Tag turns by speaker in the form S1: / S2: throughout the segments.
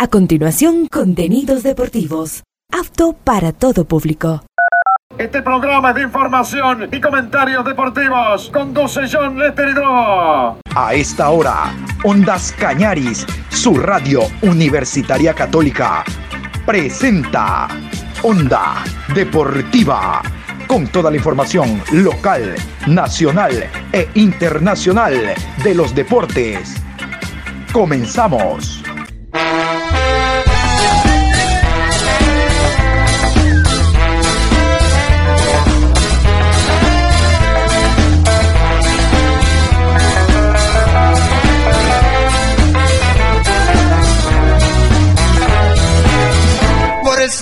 S1: A continuación, contenidos deportivos. Apto para todo público.
S2: Este programa es de información y comentarios deportivos. Conduce John Lester
S3: A esta hora, Ondas Cañaris, su radio universitaria católica, presenta Onda Deportiva. Con toda la información local, nacional e internacional de los deportes. Comenzamos.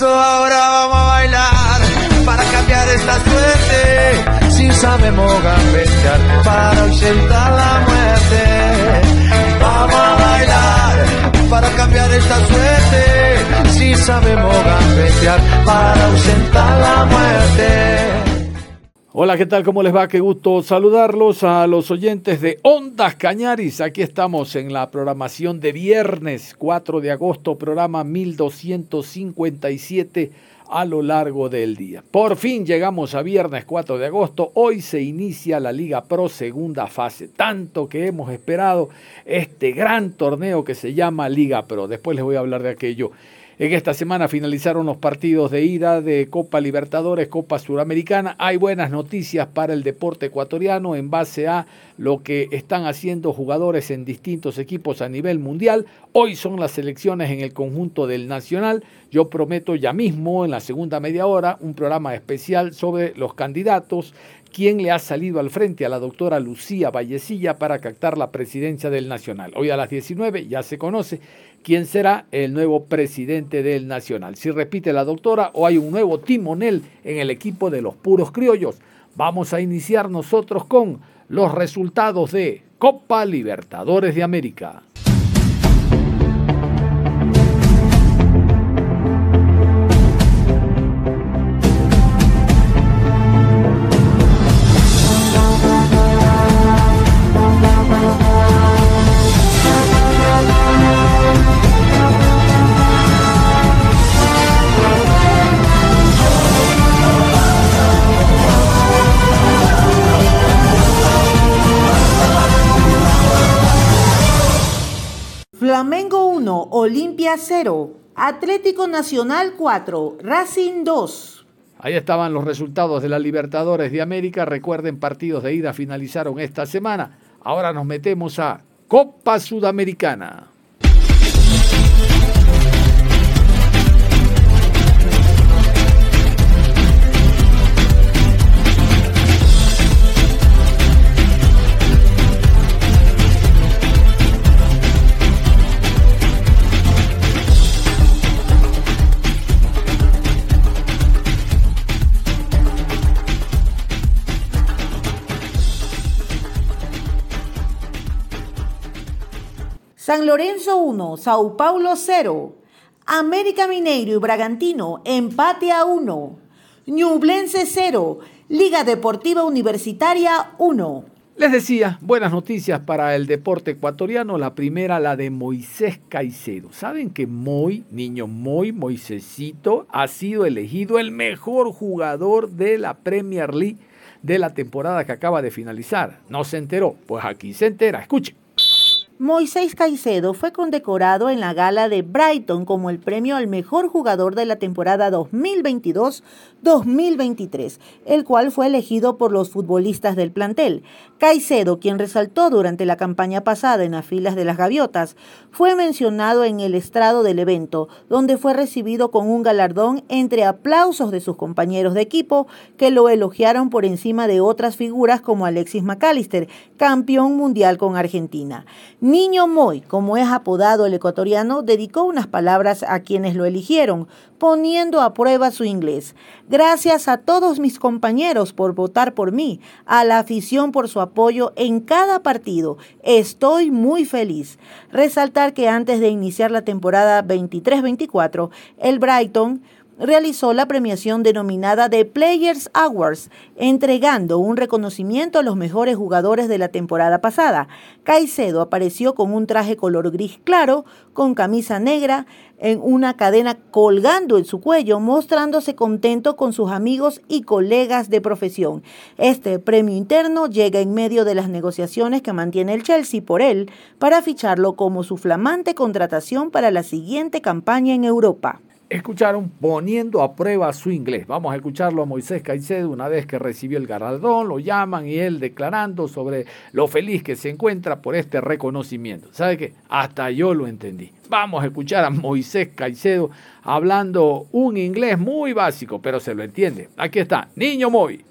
S4: Ahora vamos a bailar para cambiar esta suerte. Si sabemos gambetear para ausentar la muerte. Vamos a bailar para cambiar esta suerte. Si sabemos gambetear para ausentar la muerte.
S5: Hola, ¿qué tal? ¿Cómo les va? Qué gusto saludarlos a los oyentes de Ondas Cañaris. Aquí estamos en la programación de viernes 4 de agosto, programa 1257 a lo largo del día. Por fin llegamos a viernes 4 de agosto. Hoy se inicia la Liga Pro segunda fase. Tanto que hemos esperado este gran torneo que se llama Liga Pro. Después les voy a hablar de aquello. En esta semana finalizaron los partidos de ida de Copa Libertadores, Copa Suramericana. Hay buenas noticias para el deporte ecuatoriano en base a lo que están haciendo jugadores en distintos equipos a nivel mundial. Hoy son las elecciones en el conjunto del Nacional. Yo prometo ya mismo, en la segunda media hora, un programa especial sobre los candidatos quién le ha salido al frente a la doctora Lucía Vallecilla para captar la presidencia del Nacional. Hoy a las 19 ya se conoce quién será el nuevo presidente del Nacional. Si repite la doctora o hay un nuevo timonel en el equipo de los puros criollos. Vamos a iniciar nosotros con los resultados de Copa Libertadores de América.
S6: Flamengo 1, Olimpia 0, Atlético Nacional 4, Racing 2.
S5: Ahí estaban los resultados de la Libertadores de América. Recuerden, partidos de ida finalizaron esta semana. Ahora nos metemos a Copa Sudamericana.
S6: San Lorenzo 1, Sao Paulo 0. América Mineiro y Bragantino empate a 1. Ñublense 0. Liga Deportiva Universitaria 1.
S5: Les decía, buenas noticias para el deporte ecuatoriano. La primera, la de Moisés Caicedo. ¿Saben que Moy, niño Moy, Moisésito, ha sido elegido el mejor jugador de la Premier League de la temporada que acaba de finalizar? ¿No se enteró? Pues aquí se entera. Escuchen.
S6: Moisés Caicedo fue condecorado en la gala de Brighton como el premio al mejor jugador de la temporada 2022-2023, el cual fue elegido por los futbolistas del plantel. Caicedo, quien resaltó durante la campaña pasada en las filas de las gaviotas, fue mencionado en el estrado del evento, donde fue recibido con un galardón entre aplausos de sus compañeros de equipo que lo elogiaron por encima de otras figuras como Alexis McAllister, campeón mundial con Argentina. Niño Moy, como es apodado el ecuatoriano, dedicó unas palabras a quienes lo eligieron, poniendo a prueba su inglés. Gracias a todos mis compañeros por votar por mí, a la afición por su apoyo en cada partido. Estoy muy feliz. Resaltar que antes de iniciar la temporada 23-24, el Brighton realizó la premiación denominada The Players Awards, entregando un reconocimiento a los mejores jugadores de la temporada pasada. Caicedo apareció con un traje color gris claro, con camisa negra, en una cadena colgando en su cuello, mostrándose contento con sus amigos y colegas de profesión. Este premio interno llega en medio de las negociaciones que mantiene el Chelsea por él para ficharlo como su flamante contratación para la siguiente campaña en Europa
S5: escucharon poniendo a prueba su inglés. Vamos a escucharlo a Moisés Caicedo una vez que recibió el galardón, lo llaman y él declarando sobre lo feliz que se encuentra por este reconocimiento. ¿Sabe qué? Hasta yo lo entendí. Vamos a escuchar a Moisés Caicedo hablando un inglés muy básico, pero se lo entiende. Aquí está, Niño Moy.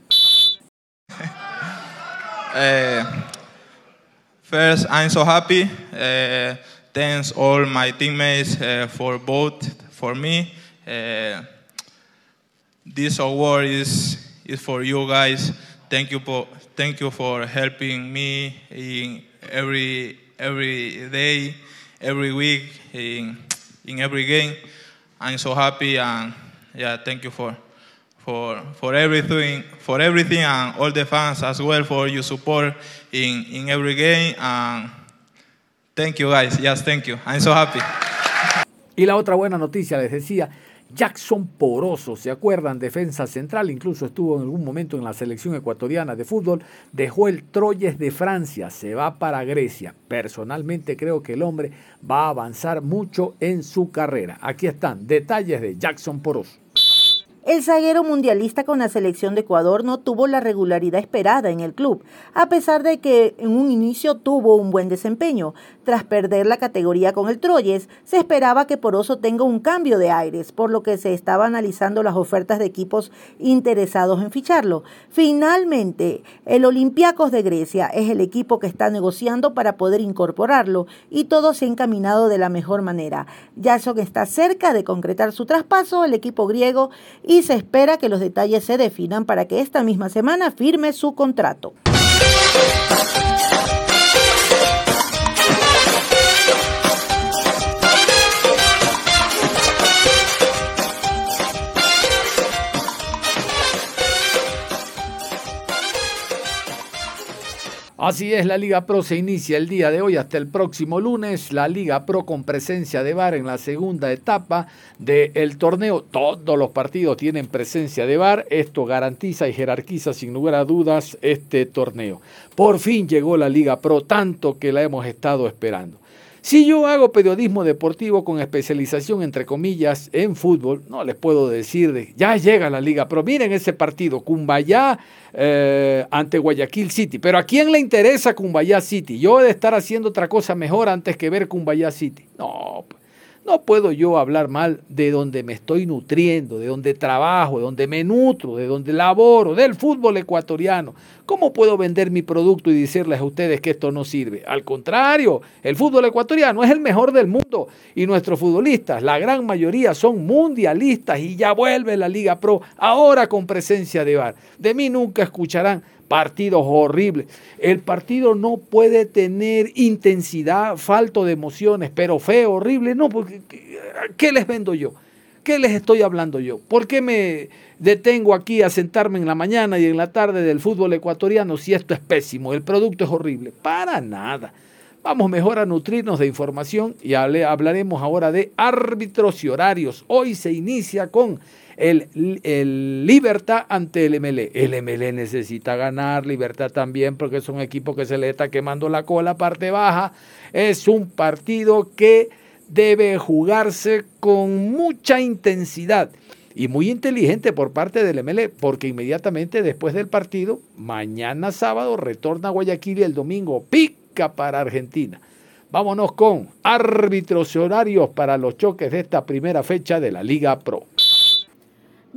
S7: Eh, first, I'm so happy. Uh, thanks all my teammates uh, for both for me. Uh, this award is, is for you guys. Thank you, for, thank you for helping me in every, every day, every week, in, in every game. I'm so happy and yeah, thank you for, for, for everything, for everything and all the fans as well for your support in, in every game. And thank you guys. Yes, thank you. I'm so happy.
S5: Y la otra buena noticia, les decía, Jackson Poroso, ¿se acuerdan? Defensa central, incluso estuvo en algún momento en la selección ecuatoriana de fútbol, dejó el Troyes de Francia, se va para Grecia. Personalmente creo que el hombre va a avanzar mucho en su carrera. Aquí están detalles de Jackson Poroso.
S6: El zaguero mundialista con la selección de Ecuador no tuvo la regularidad esperada en el club, a pesar de que en un inicio tuvo un buen desempeño. Tras perder la categoría con el Troyes, se esperaba que Poroso tenga un cambio de aires, por lo que se estaba analizando las ofertas de equipos interesados en ficharlo. Finalmente, el Olympiacos de Grecia es el equipo que está negociando para poder incorporarlo y todo se ha encaminado de la mejor manera. Jason está cerca de concretar su traspaso al equipo griego y se espera que los detalles se definan para que esta misma semana firme su contrato.
S5: Así es, la Liga Pro se inicia el día de hoy hasta el próximo lunes. La Liga Pro con presencia de VAR en la segunda etapa del torneo. Todos los partidos tienen presencia de VAR. Esto garantiza y jerarquiza sin lugar a dudas este torneo. Por fin llegó la Liga Pro, tanto que la hemos estado esperando. Si yo hago periodismo deportivo con especialización, entre comillas, en fútbol, no les puedo decir de ya llega la liga, pero miren ese partido, Cumbayá eh, ante Guayaquil City. Pero ¿a quién le interesa Cumbayá City? Yo he de estar haciendo otra cosa mejor antes que ver Cumbayá City. No, pues. No puedo yo hablar mal de donde me estoy nutriendo, de donde trabajo, de donde me nutro, de donde laboro, del fútbol ecuatoriano. ¿Cómo puedo vender mi producto y decirles a ustedes que esto no sirve? Al contrario, el fútbol ecuatoriano es el mejor del mundo y nuestros futbolistas, la gran mayoría, son mundialistas y ya vuelve la Liga Pro, ahora con presencia de VAR. De mí nunca escucharán partidos horribles. El partido no puede tener intensidad, falto de emociones, pero feo, horrible. No, porque ¿qué les vendo yo? ¿Qué les estoy hablando yo? ¿Por qué me detengo aquí a sentarme en la mañana y en la tarde del fútbol ecuatoriano si esto es pésimo, el producto es horrible? Para nada. Vamos mejor a nutrirnos de información y hablaremos ahora de árbitros y horarios. Hoy se inicia con el, Libertad ante el MLE. El MLE necesita ganar, Libertad también, porque es un equipo que se le está quemando la cola parte baja. Es un partido que debe jugarse con mucha intensidad y muy inteligente por parte del MLE, porque inmediatamente después del partido, mañana sábado, retorna a Guayaquil y el domingo pica para Argentina. Vámonos con árbitros horarios para los choques de esta primera fecha de la Liga Pro.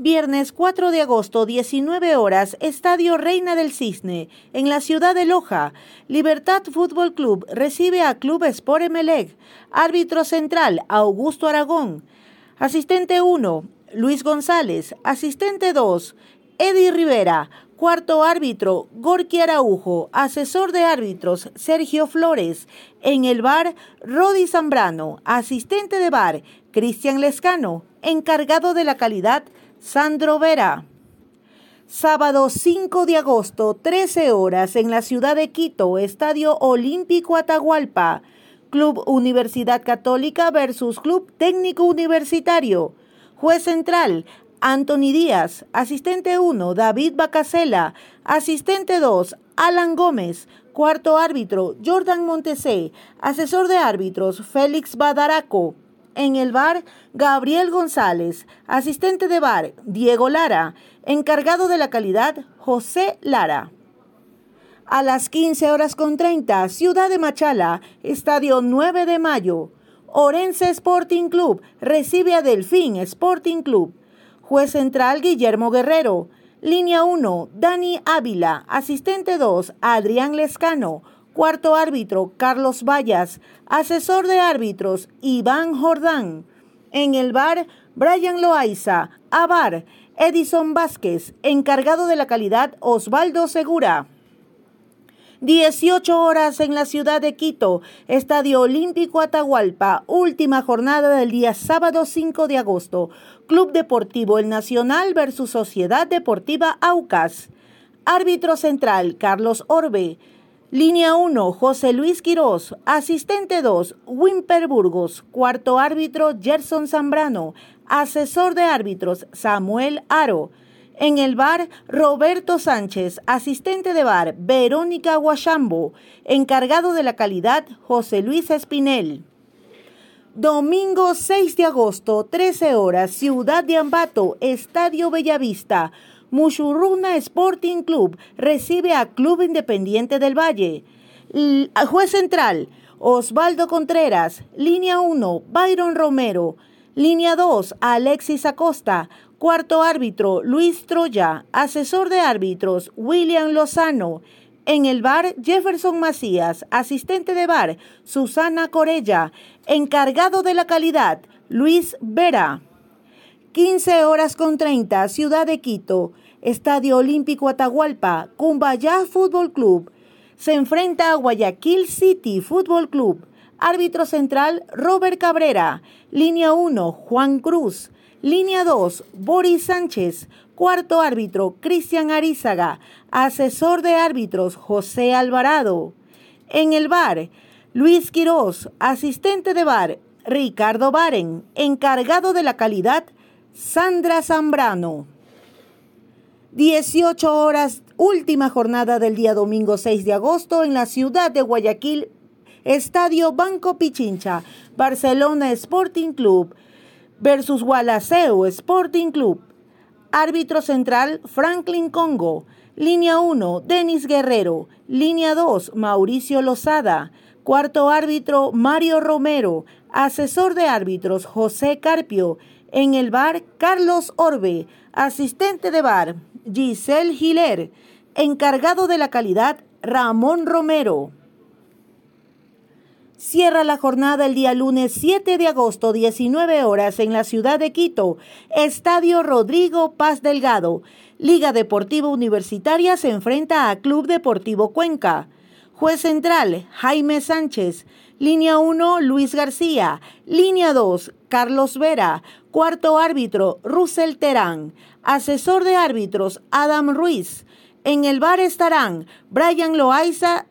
S6: Viernes 4 de agosto, 19 horas, Estadio Reina del Cisne, en la ciudad de Loja. Libertad Fútbol Club recibe a Club Sport Emelec. Árbitro central, Augusto Aragón. Asistente 1, Luis González. Asistente 2, Eddie Rivera. Cuarto árbitro, Gorky Araujo. Asesor de árbitros, Sergio Flores. En el bar, Rodi Zambrano. Asistente de bar, Cristian Lescano. Encargado de la calidad, Sandro Vera. Sábado 5 de agosto, 13 horas, en la ciudad de Quito, Estadio Olímpico Atahualpa. Club Universidad Católica versus Club Técnico Universitario. Juez central, Anthony Díaz. Asistente 1, David Bacasela. Asistente 2, Alan Gómez. Cuarto árbitro, Jordan Montesé. Asesor de árbitros, Félix Badaraco. En el bar, Gabriel González. Asistente de bar, Diego Lara. Encargado de la calidad, José Lara. A las 15 horas con 30, Ciudad de Machala, Estadio 9 de Mayo. Orense Sporting Club recibe a Delfín Sporting Club. Juez central Guillermo Guerrero. Línea 1, Dani Ávila. Asistente 2, Adrián Lescano. Cuarto árbitro, Carlos Vallas. Asesor de árbitros, Iván Jordán. En el bar, Brian Loaiza. Abar, Edison Vázquez. Encargado de la calidad, Osvaldo Segura. 18 horas en la ciudad de Quito, Estadio Olímpico Atahualpa, última jornada del día sábado 5 de agosto. Club Deportivo El Nacional versus Sociedad Deportiva Aucas. Árbitro central, Carlos Orbe. Línea 1, José Luis Quirós. Asistente 2, Wimper Burgos. Cuarto árbitro, Gerson Zambrano. Asesor de árbitros, Samuel Aro. En el bar, Roberto Sánchez, asistente de bar, Verónica Guachambo, encargado de la calidad, José Luis Espinel. Domingo 6 de agosto, 13 horas, Ciudad de Ambato, Estadio Bellavista. Mushuruna Sporting Club recibe a Club Independiente del Valle. Juez central, Osvaldo Contreras. Línea 1, Byron Romero. Línea 2, Alexis Acosta. Cuarto árbitro, Luis Troya. Asesor de árbitros, William Lozano. En el bar, Jefferson Macías. Asistente de bar, Susana Corella. Encargado de la calidad, Luis Vera. 15 horas con 30, Ciudad de Quito. Estadio Olímpico Atahualpa, Cumbayá Fútbol Club. Se enfrenta a Guayaquil City Fútbol Club. Árbitro central, Robert Cabrera. Línea 1, Juan Cruz. Línea 2, Boris Sánchez. Cuarto árbitro, Cristian Arizaga. Asesor de árbitros, José Alvarado. En el bar, Luis Quirós. Asistente de bar, Ricardo Baren. Encargado de la calidad, Sandra Zambrano. 18 horas, última jornada del día domingo 6 de agosto en la ciudad de Guayaquil, Estadio Banco Pichincha, Barcelona Sporting Club versus Gualaceo Sporting Club. Árbitro central Franklin Congo. Línea 1, Denis Guerrero. Línea 2, Mauricio Lozada. Cuarto árbitro, Mario Romero. Asesor de árbitros, José Carpio. En el bar, Carlos Orbe. Asistente de bar, Giselle Giler. Encargado de la calidad, Ramón Romero. Cierra la jornada el día lunes 7 de agosto, 19 horas, en la ciudad de Quito. Estadio Rodrigo Paz Delgado. Liga Deportiva Universitaria se enfrenta a Club Deportivo Cuenca. Juez central, Jaime Sánchez. Línea 1, Luis García. Línea 2, Carlos Vera. Cuarto árbitro, Russell Terán. Asesor de árbitros, Adam Ruiz. En el bar estarán Brian Loaiza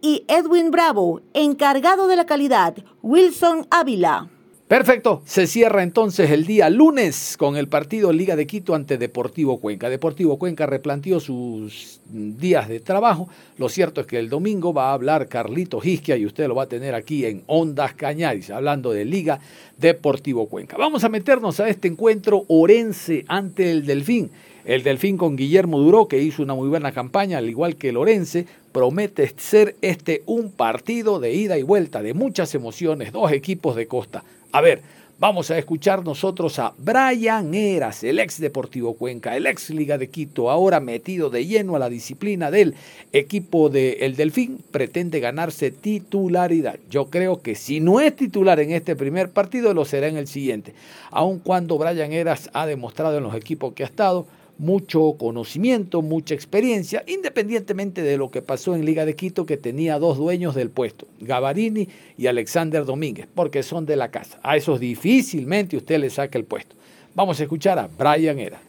S6: y Edwin Bravo, encargado de la calidad, Wilson Ávila.
S5: Perfecto, se cierra entonces el día lunes con el partido Liga de Quito ante Deportivo Cuenca. Deportivo Cuenca replanteó sus días de trabajo. Lo cierto es que el domingo va a hablar Carlito Gisquia y usted lo va a tener aquí en Ondas Cañaris, hablando de Liga Deportivo Cuenca. Vamos a meternos a este encuentro Orense ante el Delfín. El Delfín con Guillermo Duró, que hizo una muy buena campaña, al igual que Lorense, promete ser este un partido de ida y vuelta, de muchas emociones, dos equipos de costa. A ver, vamos a escuchar nosotros a Brian Eras, el ex Deportivo Cuenca, el ex Liga de Quito, ahora metido de lleno a la disciplina del equipo del El Delfín, pretende ganarse titularidad. Yo creo que si no es titular en este primer partido, lo será en el siguiente. Aun cuando Brian Eras ha demostrado en los equipos que ha estado, mucho conocimiento, mucha experiencia, independientemente de lo que pasó en Liga de Quito, que tenía dos dueños del puesto, Gavarini y Alexander Domínguez, porque son de la casa. A esos difícilmente usted le saca el puesto. Vamos a escuchar a Brian Era.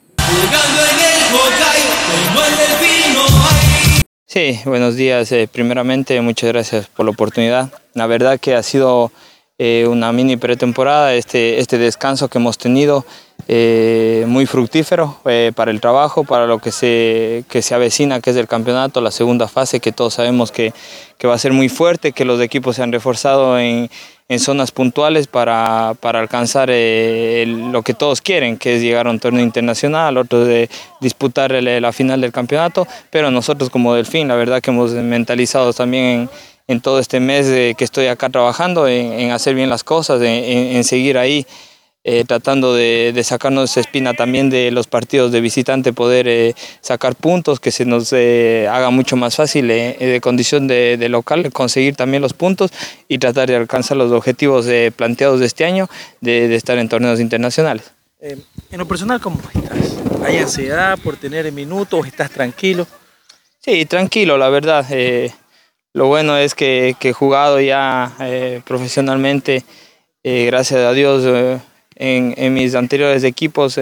S8: Sí, buenos días. Eh, primeramente, muchas gracias por la oportunidad. La verdad que ha sido eh, una mini pretemporada, este, este descanso que hemos tenido, eh, muy fructífero eh, para el trabajo, para lo que se, que se avecina, que es el campeonato, la segunda fase, que todos sabemos que, que va a ser muy fuerte, que los equipos se han reforzado en, en zonas puntuales para, para alcanzar lo que todos quieren, que es llegar a un torneo internacional, otros de disputar la final del campeonato, pero nosotros como Delfín, la verdad que hemos mentalizado también en en todo este mes que estoy acá trabajando, en, hacer bien las cosas, en, seguir ahí, eh, tratando de, sacarnos esa espina también de los partidos de visitante, poder eh, sacar puntos, que se nos eh, haga mucho más fácil de condición de, local, conseguir también los puntos y tratar de alcanzar los objetivos planteados de este año, de, estar en torneos internacionales.
S9: en lo personal, ¿cómo estás? ¿Hay ansiedad por tener minutos? ¿Estás tranquilo?
S8: Sí, tranquilo, la verdad. Lo bueno es que, he jugado ya profesionalmente, eh, gracias a Dios, eh, en, mis anteriores equipos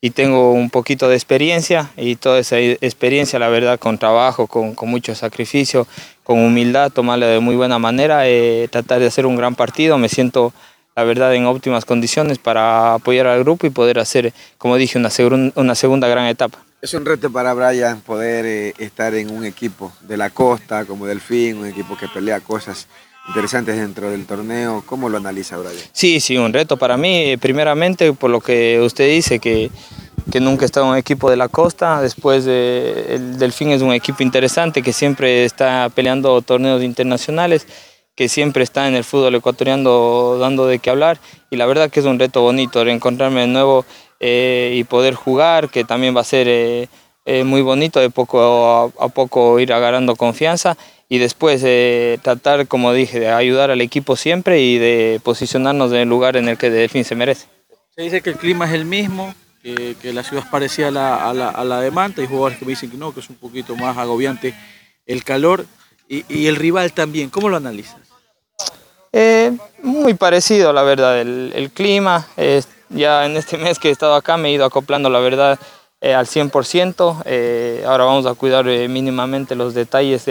S8: y tengo un poquito de experiencia y toda esa experiencia, la verdad, con trabajo, con, mucho sacrificio, con humildad, tomarla de muy buena manera, tratar de hacer un gran partido. Me siento, la verdad, en óptimas condiciones para apoyar al grupo y poder hacer, como dije, una, una segunda gran etapa.
S10: Es un reto para Brian poder eh, estar en un equipo de la costa como Delfín, un equipo que pelea cosas interesantes dentro del torneo. ¿Cómo lo analiza Brian?
S8: Sí, sí, un reto para mí, primeramente por lo que usted dice, que, que nunca he estado en un equipo de la costa, después el Delfín es un equipo interesante que siempre está peleando torneos internacionales que siempre está en el fútbol ecuatoriano dando de qué hablar y la verdad que es un reto bonito reencontrarme de nuevo eh, y poder jugar, que también va a ser eh, eh, muy bonito de poco a, poco ir agarrando confianza y después tratar, como dije, de ayudar al equipo siempre y de posicionarnos en el lugar en el que de fin se merece.
S9: Se dice que el clima es el mismo, que, la ciudad es parecida a la, a, la, a la, de Manta, hay jugadores que me dicen que no, que es un poquito más agobiante el calor y, y el rival también. ¿Cómo lo analizas?
S8: muy parecido, la verdad, el, el clima. Ya en este mes que he estado acá me he ido acoplando, la verdad, eh, al 100%. Eh, ahora vamos a cuidar eh, mínimamente los detalles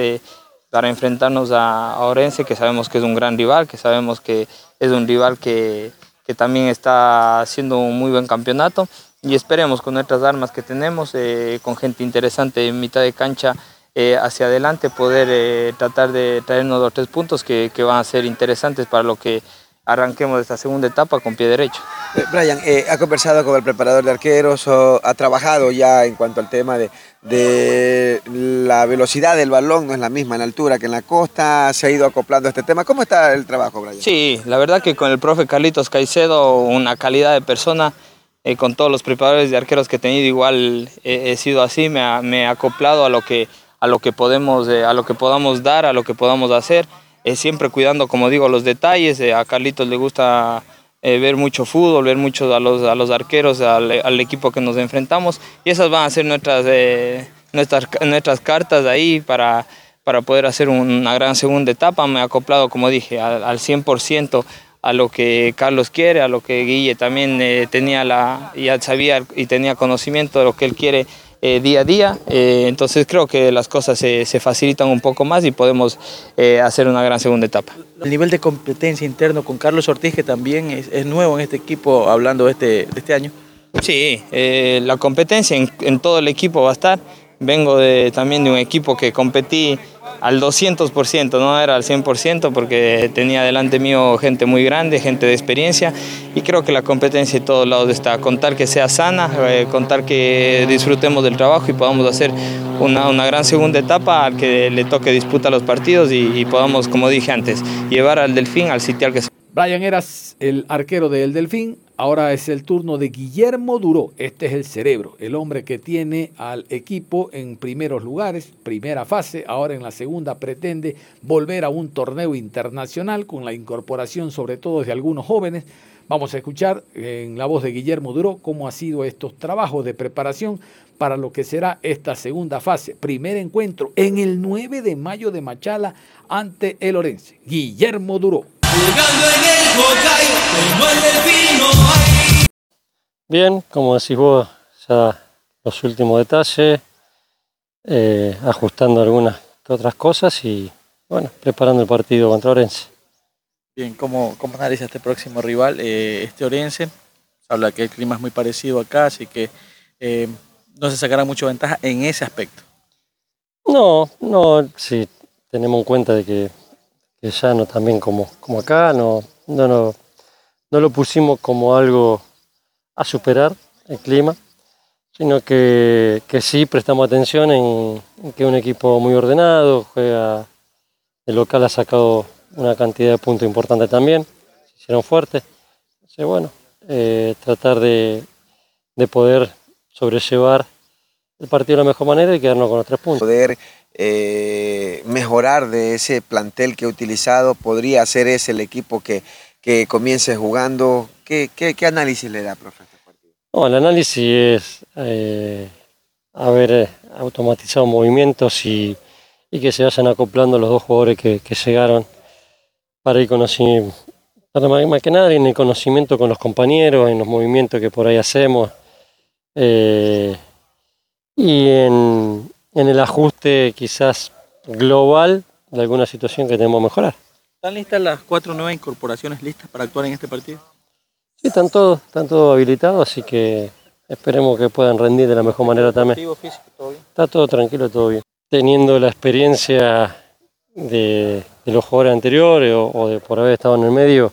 S8: para enfrentarnos a, Orense, que sabemos que es un gran rival, que sabemos que es un rival que, también está haciendo un muy buen campeonato. Y esperemos con nuestras armas que tenemos, con gente interesante en mitad de cancha, hacia adelante poder tratar de traernos los tres puntos que, van a ser interesantes para lo que arranquemos esta segunda etapa con pie derecho.
S10: Eh, Brian, eh, ¿ha conversado con el preparador de arqueros o ha trabajado ya en cuanto al tema de, de, la velocidad del balón? No es la misma en la altura que en la costa, se ha ido acoplando a este tema. ¿Cómo está el trabajo, Brian?
S8: Sí, la verdad que con el profe Carlitos Caicedo, una calidad de persona, eh, con todos los preparadores de arqueros que he tenido, igual he sido así, me ha, me acoplado a lo que, a lo que, podemos, a lo que podamos dar, a lo que podamos hacer siempre cuidando, como digo, los detalles. Eh, a Carlitos le gusta eh, ver mucho fútbol, ver mucho a los, a los arqueros, al, equipo que nos enfrentamos. Y esas van a ser nuestras, eh, nuestras, nuestras cartas ahí para, para poder hacer una gran segunda etapa. Me he acoplado, como dije, al, al 100% a lo que Carlos quiere, a lo que Guille también tenía la, ya sabía y tenía conocimiento de lo que él quiere eh, día a día. Eh, entonces creo que las cosas se, facilitan un poco más y podemos eh, hacer una gran segunda etapa.
S9: El nivel de competencia interno con Carlos Ortiz, que también es, nuevo en este equipo, hablando de este, este año.
S8: Sí, la competencia en, en, todo el equipo va a estar. Vengo de, también de un equipo que competí al 200%, no era al 100% porque tenía delante mío gente muy grande, gente de experiencia y creo que la competencia de todos lados está. Contar que sea sana, eh, contar que disfrutemos del trabajo y podamos hacer una, una, gran segunda etapa al que le toque disputar los partidos y, podamos, como dije antes, llevar al Delfín al sitio al que se...
S5: Brian Eras, el arquero del Delfín, Ahora es el turno de Guillermo Duró. Este es el cerebro, el hombre que tiene al equipo en primeros lugares, primera fase. Ahora en la segunda pretende volver a un torneo internacional con la incorporación sobre todo de algunos jóvenes Vamos a escuchar en la voz de Guillermo Duró cómo ha sido estos trabajos de preparación para lo que será esta segunda fase. Primer encuentro en el 9 de mayo de Machala ante el Orense. Guillermo Duró.
S11: Bien, como decís vos, ya los últimos detalles, eh, ajustando algunas otras cosas y bueno, preparando el partido contra Orense.
S9: Bien, ¿cómo, cómo analiza este próximo rival, eh, este Orense? Se habla que el clima es muy parecido acá, así que eh, no se sacará mucha ventaja en ese aspecto.
S11: No, no, sí, tenemos en cuenta de que, que ya no también como, como acá, no, no, no, no lo pusimos como algo a superar el clima, sino que, que sí prestamos atención en, que un equipo muy ordenado, juega, el local ha sacado una cantidad de puntos importante también, se hicieron fuertes. Entonces, bueno, eh, tratar de, de poder sobrellevar el partido de la mejor manera y quedarnos con los tres puntos.
S10: Eh, mejorar de ese plantel que he utilizado, podría ser ese el equipo que, que comience jugando. ¿Qué, qué, análisis le da, profe? este?
S11: No, el análisis es eh, haber eh, automatizado movimientos y, y que se vayan acoplando los dos jugadores que, llegaron para ir conociendo, más que nada en el conocimiento con los compañeros, en los movimientos que por ahí hacemos eh, y en, en el ajuste quizás global de alguna situación que tenemos que mejorar.
S9: ¿Están listas las cuatro nuevas incorporaciones listas para actuar en este partido?
S11: Sí, están todos, están todos habilitados, así que esperemos que puedan rendir de la mejor manera también.
S9: Físico, todo bien.
S11: Está todo tranquilo, todo bien. Teniendo la experiencia de, de los jugadores anteriores o, o de por haber estado en el medio,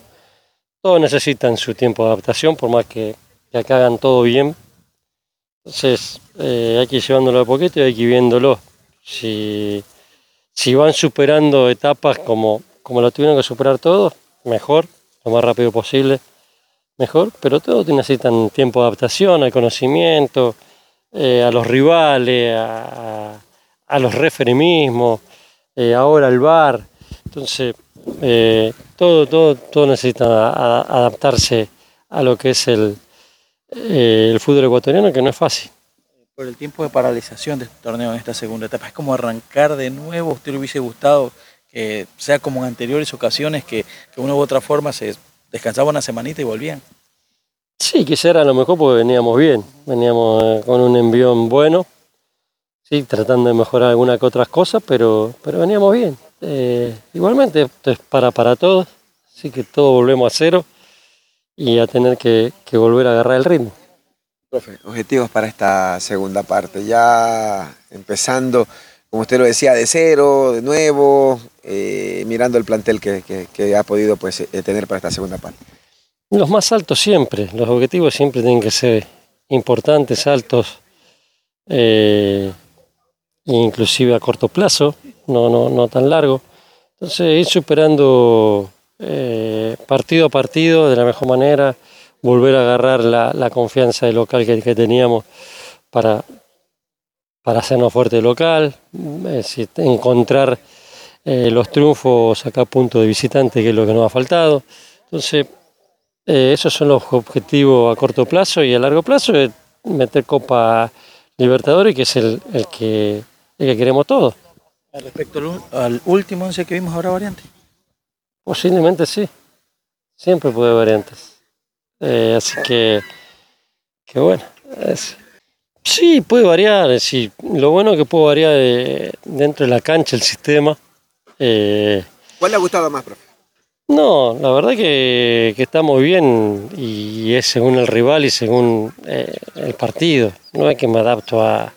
S11: todos necesitan su tiempo de adaptación, por más que, que acá hagan todo bien. Entonces eh, hay que ir llevándolo de poquito y hay que ir viéndolo. Si, si van superando etapas como, como lo tuvieron que superar todos, mejor, lo más rápido posible, mejor, pero todos necesitan tiempo de adaptación, al conocimiento, eh, a los rivales, a, a los referees mismos, eh, ahora al bar. Entonces, eh, todo, todo, todo necesita adaptarse a lo que es el, eh, el fútbol ecuatoriano, que no es fácil.
S9: Por el tiempo de paralización de este torneo en esta segunda etapa, es como arrancar de nuevo. ¿A usted le hubiese gustado que sea como en anteriores ocasiones, que, que de una u otra forma se descansaba una semanita y volvían?
S11: Sí, quizá era lo mejor porque veníamos bien, veníamos eh, con un envión bueno, sí, tratando de mejorar algunas que otras cosas, pero, pero veníamos bien. Eh, igualmente, esto es para, para todos, así que todos volvemos a cero y a tener que, que volver a agarrar el ritmo.
S10: Profe, objetivos para esta segunda parte. Ya empezando, como usted lo decía, de cero, de nuevo, eh, mirando el plantel que, que- que ha podido pues, eh, tener para esta segunda parte.
S11: Los más altos siempre, los objetivos siempre tienen que ser importantes, altos, eh, inclusive a corto plazo, no, no, no tan largo. Entonces ir superando eh, partido a partido de la mejor manera, volver a agarrar la, confianza del local que, teníamos para, para hacernos fuerte local, encontrar eh, los triunfos acá a punto de visitante, que es lo que nos ha faltado. Entonces, eh, esos son los objetivos a corto plazo y a largo plazo meter Copa Libertadores, que es el, que, que queremos todos.
S9: Respecto al, al último once que vimos ahora variante.
S11: Posiblemente sí. Siempre puede haber variantes. Eh, así que, que bueno. es- sí, puede variar. lo bueno es que puede variar dentro de la cancha el sistema. Eh,
S10: ¿Cuál le ha gustado más, profe?
S11: No, la verdad que, que está muy bien y es según el rival y según eh, el partido. No es que me adapto a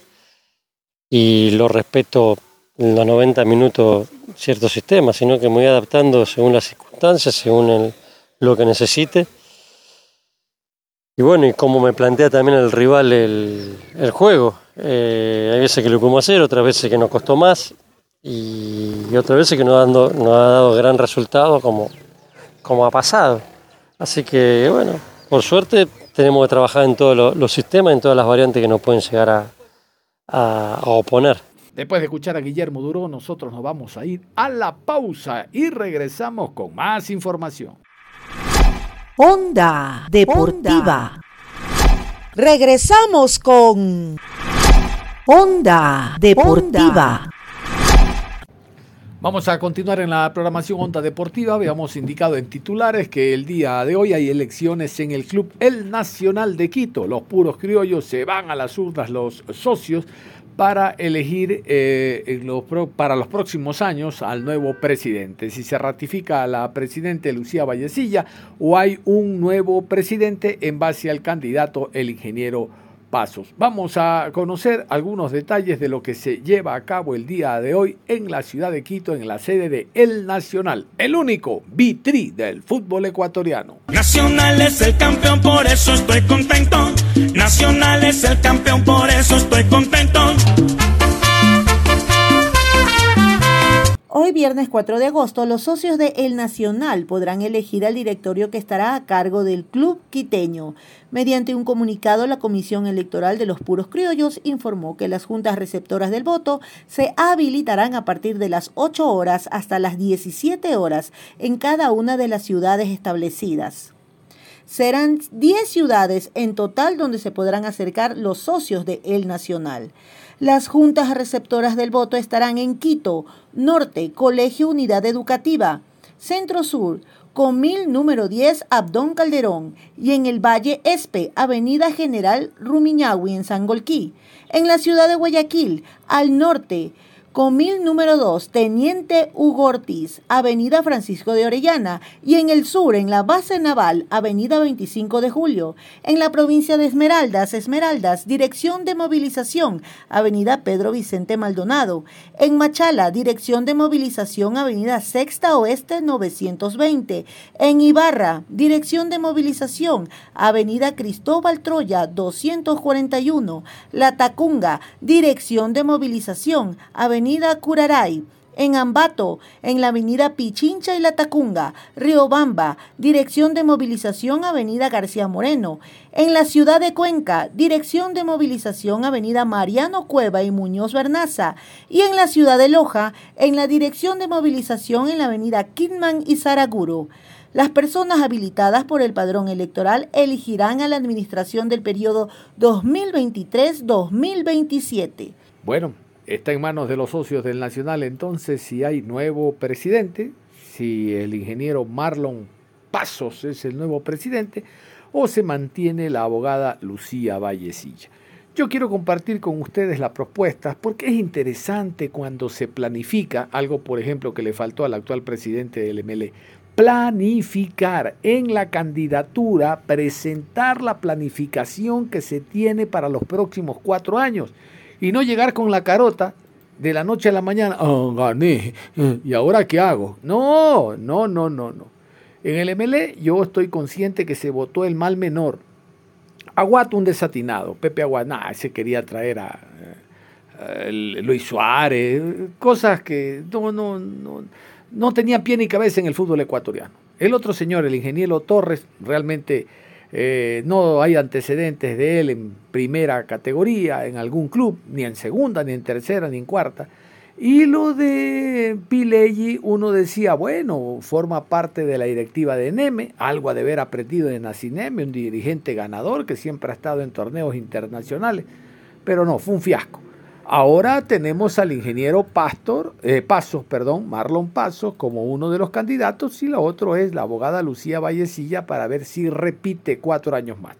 S11: y lo respeto los 90 minutos cierto sistema, sino que me voy adaptando según las circunstancias, según el- lo que necesite. Y bueno, y como me plantea también el rival el, juego. Eh, hay veces que lo pudimos hacer, otras veces que nos costó más y, otras veces que nos ha, dado, nos ha dado gran resultado como, como ha pasado. Así que bueno, por suerte tenemos que trabajar en todos los, sistemas, en todas las variantes que nos pueden llegar a- a oponer.
S5: Después de escuchar a Guillermo Duró, nosotros nos vamos a ir a la pausa y regresamos con más información.
S6: Onda Deportiva. Regresamos con Onda Deportiva.
S5: Vamos a continuar en la programación Onda Deportiva. Habíamos indicado en titulares que el día de hoy hay elecciones en el club El Nacional de Quito. Los puros criollos se van a las urnas, los socios, para elegir eh, para los próximos años al nuevo presidente. Si se ratifica a la presidente Lucía Vallecilla o hay un nuevo presidente en base al candidato, el ingeniero pasos. Vamos a conocer algunos detalles de lo que se lleva a cabo el día de hoy en la ciudad de Quito, en la sede de El Nacional, el único vitri del fútbol ecuatoriano.
S12: Nacional es el campeón, por eso estoy contento. Nacional es el campeón, por eso estoy contento.
S6: Hoy viernes 4 de agosto, los socios de El Nacional podrán elegir al directorio que estará a cargo del club quiteño. Mediante un comunicado, la Comisión Electoral de los Puros Criollos informó que las juntas receptoras del voto se habilitarán a partir de las 8 horas hasta las 17 horas en cada una de las ciudades establecidas. Serán 10 ciudades en total donde se podrán acercar los socios de El Nacional. Las juntas receptoras del voto estarán en Quito, Norte, Colegio Unidad Educativa, Centro Sur, Comil número 10, Abdón Calderón, y en el Valle Espe, Avenida General Rumiñahui, en Sangolquí. En la ciudad de Guayaquil, al norte, Comil número 2, Teniente Hugo Ortiz, Avenida Francisco de Orellana, y en el sur, en la base naval, Avenida 25 de Julio. En la provincia de Esmeraldas, Esmeraldas, Dirección de Movilización, Avenida Pedro Vicente Maldonado. En Machala, Dirección de Movilización, Avenida Sexta Oeste 920. En Ibarra, Dirección de Movilización, Avenida Cristóbal Troya 241. La Tacunga, Dirección de Movilización, Avenida Curaray, en Ambato, en la Avenida Pichincha y La Tacunga, Riobamba, Dirección de Movilización Avenida García Moreno, en la ciudad de Cuenca, Dirección de Movilización Avenida Mariano Cueva y Muñoz Bernaza, y en la ciudad de Loja, en la Dirección de Movilización en la Avenida Kidman y Saraguro. Las personas habilitadas por el padrón electoral elegirán a la administración del periodo 2023-2027.
S5: Bueno, está en manos de los socios del Nacional entonces si hay nuevo presidente, si el ingeniero Marlon Pasos es el nuevo presidente o se mantiene la abogada Lucía Vallecilla. Yo quiero compartir con ustedes las propuestas porque es interesante cuando se planifica algo, por ejemplo, que le faltó al actual presidente del MLE, planificar en la candidatura, presentar la planificación que se tiene para los próximos cuatro años y no llegar con la carota de la noche a la mañana, oh, gané, ¿y ahora qué hago? No, no, no, no, no. En el MLE yo estoy consciente que se votó el mal menor. Aguato un desatinado, Pepe Aguat, se quería traer a, Luis Suárez, cosas que no, no, no, no tenía pie ni cabeza en el fútbol ecuatoriano. El otro señor, el ingeniero Torres, realmente eh, no hay antecedentes de él en primera categoría, en algún club, ni en segunda, ni en tercera, ni en cuarta. Y lo de Pileggi, uno decía, bueno, forma parte de la directiva de Neme, algo de haber aprendido de Nacineme, un dirigente ganador que siempre ha estado en torneos internacionales, pero no, fue un fiasco. Ahora tenemos al ingeniero Pastor, eh, Pasos, perdón, Marlon Pasos como uno de los candidatos y la otro es la abogada Lucía Vallecilla para ver si repite cuatro años más.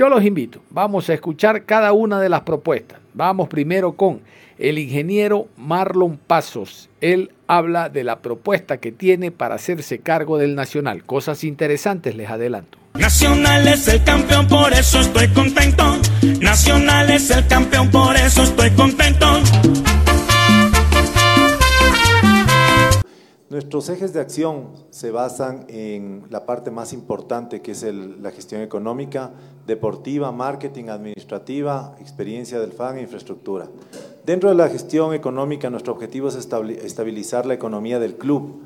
S5: Yo los invito, vamos a escuchar cada una de las propuestas. Vamos primero con el ingeniero Marlon Pasos. Él habla de la propuesta que tiene para hacerse cargo del Nacional. Cosas interesantes, les adelanto.
S12: Nacional es el campeón, por eso estoy contento. Nacional es el campeón, por eso estoy contento.
S13: Nuestros ejes de acción se basan en la parte más importante que es la gestión económica, deportiva, marketing, administrativa, experiencia del fan e infraestructura. Dentro de la gestión económica nuestro objetivo es estabilizar la economía del club.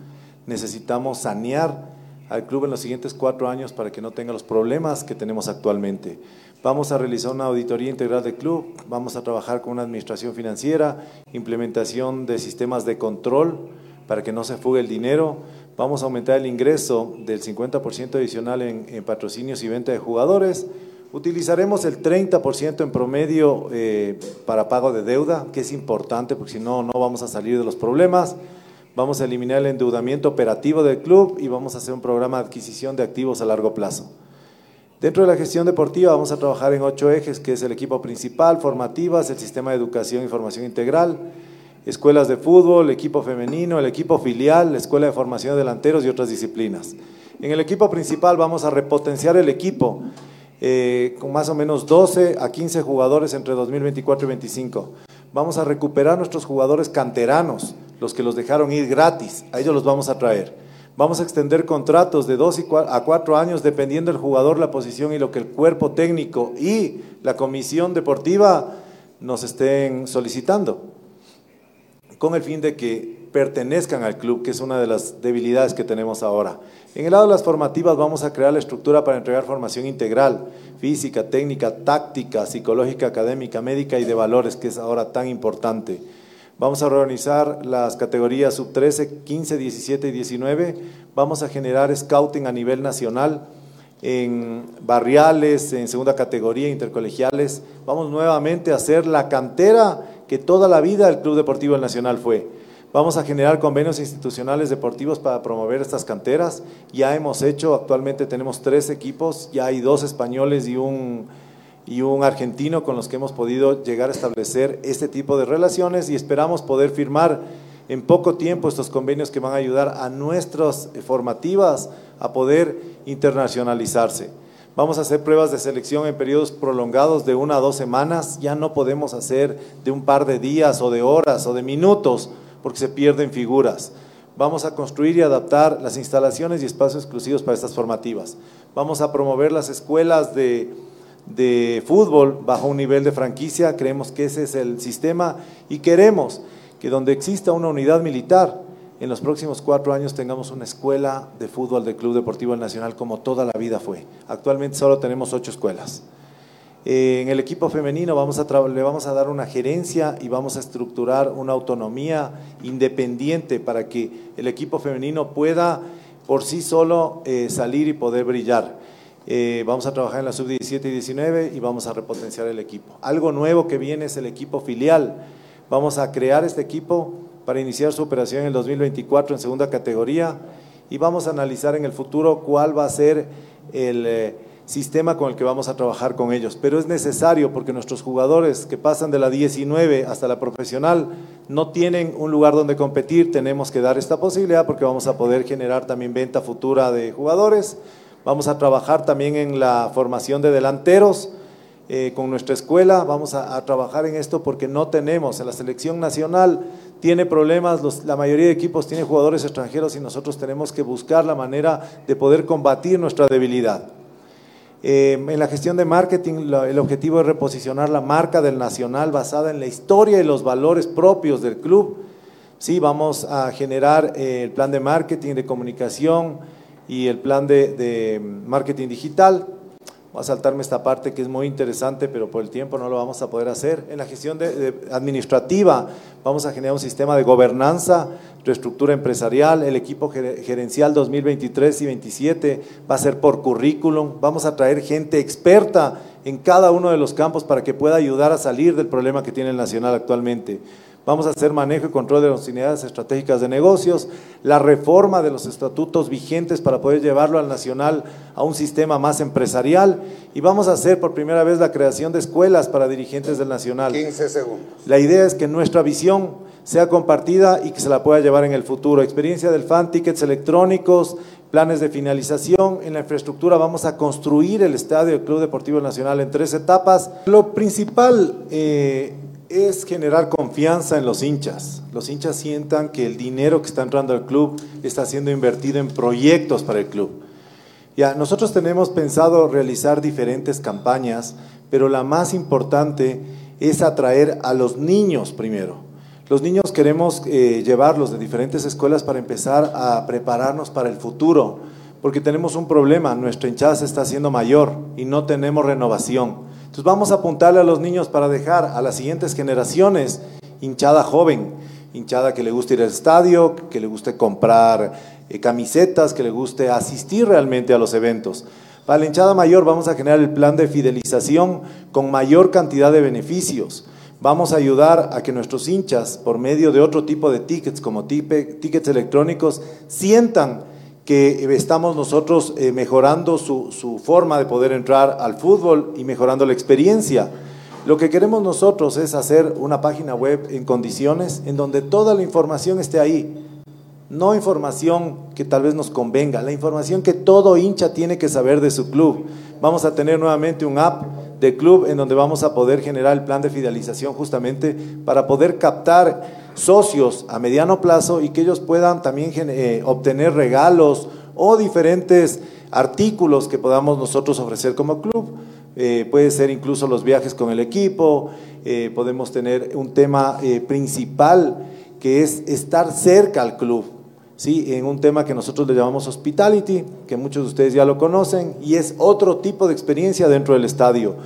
S13: Necesitamos sanear al club en los siguientes cuatro años para que no tenga los problemas que tenemos actualmente. Vamos a realizar una auditoría integral del club, vamos a trabajar con una administración financiera, implementación de sistemas de control, para que no se fugue el dinero. Vamos a aumentar el ingreso del 50% adicional en, patrocinios y venta de jugadores. Utilizaremos el 30% en promedio eh, para pago de deuda, que es importante porque si no, no vamos a salir de los problemas. Vamos a eliminar el endeudamiento operativo del club y vamos a hacer un programa de adquisición de activos a largo plazo. Dentro de la gestión deportiva vamos a trabajar en ocho ejes, que es el equipo principal, formativas, el sistema de educación y formación integral, escuelas de fútbol, equipo femenino, el equipo filial, la escuela de formación de delanteros y otras disciplinas. En el equipo principal vamos a repotenciar el equipo eh, con más o menos 12 a 15 jugadores entre 2024 y 2025. Vamos a recuperar nuestros jugadores canteranos, los que los dejaron ir gratis, a ellos los vamos a traer. Vamos a extender contratos de 2 a 4 años dependiendo del jugador, la posición y lo que el cuerpo técnico y la comisión deportiva nos estén solicitando, con el fin de que pertenezcan al club, que es una de las debilidades que tenemos ahora. En el lado de las formativas vamos a crear la estructura para entregar formación integral, física, técnica, táctica, psicológica, académica, médica y de valores, que es ahora tan importante. Vamos a reorganizar las categorías sub 13, 15, 17 y 19. Vamos a generar scouting a nivel nacional en barriales, en segunda categoría, intercolegiales. Vamos nuevamente a hacer la cantera que toda la vida el Club Deportivo Nacional fue. Vamos a generar convenios institucionales deportivos para promover estas canteras. Ya hemos hecho, actualmente tenemos tres equipos, ya hay dos españoles y un y un argentino con los que hemos podido llegar a establecer este tipo de relaciones y esperamos poder firmar en poco tiempo estos convenios que van a ayudar a nuestras formativas a poder internacionalizarse. Vamos a hacer pruebas de selección en periodos prolongados de una a dos semanas. Ya no podemos hacer de un par de días o de horas o de minutos porque se pierden figuras. Vamos a construir y adaptar las instalaciones y espacios exclusivos para estas formativas. Vamos a promover las escuelas de de fútbol bajo un nivel de franquicia, creemos que ese es el sistema y queremos que donde exista una unidad militar, en los próximos cuatro años tengamos una escuela de fútbol del Club Deportivo Nacional como toda la vida fue. Actualmente solo tenemos ocho escuelas. Eh, en el equipo femenino le vamos a dar una gerencia y vamos a estructurar una autonomía independiente para que el equipo femenino pueda por sí solo eh, salir y poder brillar. Eh, vamos a trabajar en la sub-17 y 19 y vamos a repotenciar el equipo. Algo nuevo que viene es el equipo filial. Vamos a crear este equipo para iniciar su operación en el 2024 en segunda categoría y vamos a analizar en el futuro cuál va a ser el eh, sistema con el que vamos a trabajar con ellos. Pero es necesario porque nuestros jugadores que pasan de la 19 hasta la profesional no tienen un lugar donde competir. Tenemos que dar esta posibilidad porque vamos a poder generar también venta futura de jugadores Vamos a trabajar también en la formación de delanteros eh, con nuestra escuela. Vamos a, trabajar en esto porque no tenemos. En la selección nacional tiene problemas, la mayoría de equipos tiene jugadores extranjeros y nosotros tenemos que buscar la manera de poder combatir nuestra debilidad. Eh, en la gestión de marketing, el objetivo es reposicionar la marca del Nacional basada en la historia y los valores propios del club. Sí, vamos a generar eh, el plan de marketing, de comunicación, y el plan de, marketing digital. Voy a saltarme esta parte que es muy interesante, pero por el tiempo no lo vamos a poder hacer. En la gestión administrativa vamos a generar un sistema de gobernanza, reestructura empresarial, el equipo gerencial 2023 y 2027 va a ser por currículum, vamos a traer gente experta en cada uno de los campos para que pueda ayudar a salir del problema que tiene el Nacional actualmente. Vamos a hacer manejo y control de las unidades estratégicas de negocios, la reforma de los estatutos vigentes para poder llevarlo al nacional a un sistema más empresarial y vamos a hacer por primera vez la creación de escuelas para dirigentes del nacional.
S10: 15 segundos.
S13: La idea es que nuestra visión sea compartida y que se la pueda llevar en el futuro. Experiencia del fan, tickets electrónicos, planes de finalización. En la infraestructura vamos a construir el estadio del Club Deportivo Nacional en tres etapas. Lo principal... Eh, es generar confianza en los hinchas. Los hinchas sientan que el dinero que está entrando al club está siendo invertido en proyectos para el club. Ya, nosotros tenemos pensado realizar diferentes campañas, pero la más importante es atraer a los niños primero. Los niños queremos eh, llevarlos de diferentes escuelas para empezar a prepararnos para el futuro, porque tenemos un problema, nuestra hinchada se está haciendo mayor y no tenemos renovación. Entonces vamos a apuntarle a los niños para dejar a las siguientes generaciones hinchada joven, hinchada que le guste ir al estadio, que le guste comprar eh, camisetas, que le guste asistir realmente a los eventos. Para la hinchada mayor vamos a generar el plan de fidelización con mayor cantidad de beneficios. Vamos a ayudar a que nuestros hinchas, por medio de otro tipo de tickets, como tickets electrónicos, sientan que estamos nosotros eh, mejorando su forma de poder entrar al fútbol y mejorando la experiencia. Lo que queremos nosotros es hacer una página web en condiciones en donde toda la información esté ahí. No información que tal vez nos convenga, la información que todo hincha tiene que saber de su club. Vamos a tener nuevamente un app de club en donde vamos a poder generar el plan de fidelización justamente para poder captar socios a mediano plazo y que ellos puedan también eh, obtener regalos o diferentes artículos que podamos nosotros ofrecer como club. Eh, puede ser incluso los viajes con el equipo, eh, podemos tener un tema principal que es estar cerca al club, ¿sí? en un tema que nosotros le llamamos hospitality, que muchos de ustedes ya lo conocen, y es otro tipo de experiencia dentro del estadio.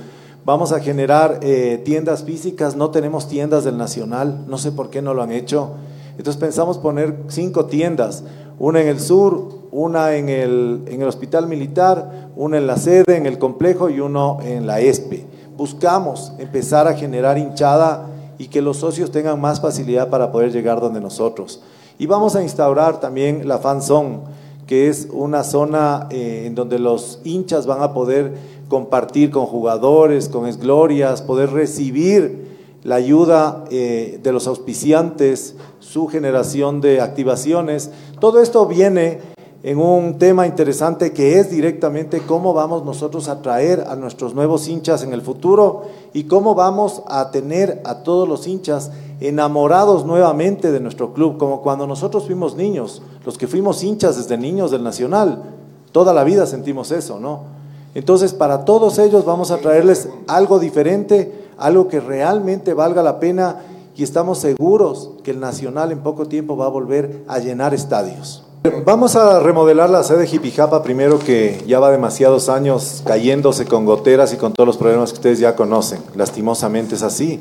S13: Vamos a generar eh, tiendas físicas, no tenemos tiendas del Nacional, no sé por qué no lo han hecho. Entonces pensamos poner cinco tiendas, una en el sur, una en el, en el hospital militar, una en la sede, en el complejo y uno en la ESPE. Buscamos empezar a generar hinchada y que los socios tengan más facilidad para poder llegar donde nosotros. Y vamos a instaurar también la fan zone, que es una zona eh, en donde los hinchas van a poder compartir con jugadores, con esglorias, poder recibir la ayuda eh, de los auspiciantes, su generación de activaciones. Todo esto viene en un tema interesante que es directamente cómo vamos nosotros a traer a nuestros nuevos hinchas en el futuro y cómo vamos a tener a todos los hinchas enamorados nuevamente de nuestro club, como cuando nosotros fuimos niños, los que fuimos hinchas desde niños del Nacional, toda la vida sentimos eso, ¿no? Entonces, para todos ellos vamos a traerles algo diferente, algo que realmente valga la pena y estamos seguros que el Nacional en poco tiempo va a volver a llenar estadios. Vamos a remodelar la sede Jipijapa primero que ya va demasiados años cayéndose con goteras y con todos los problemas que ustedes ya conocen. Lastimosamente es así.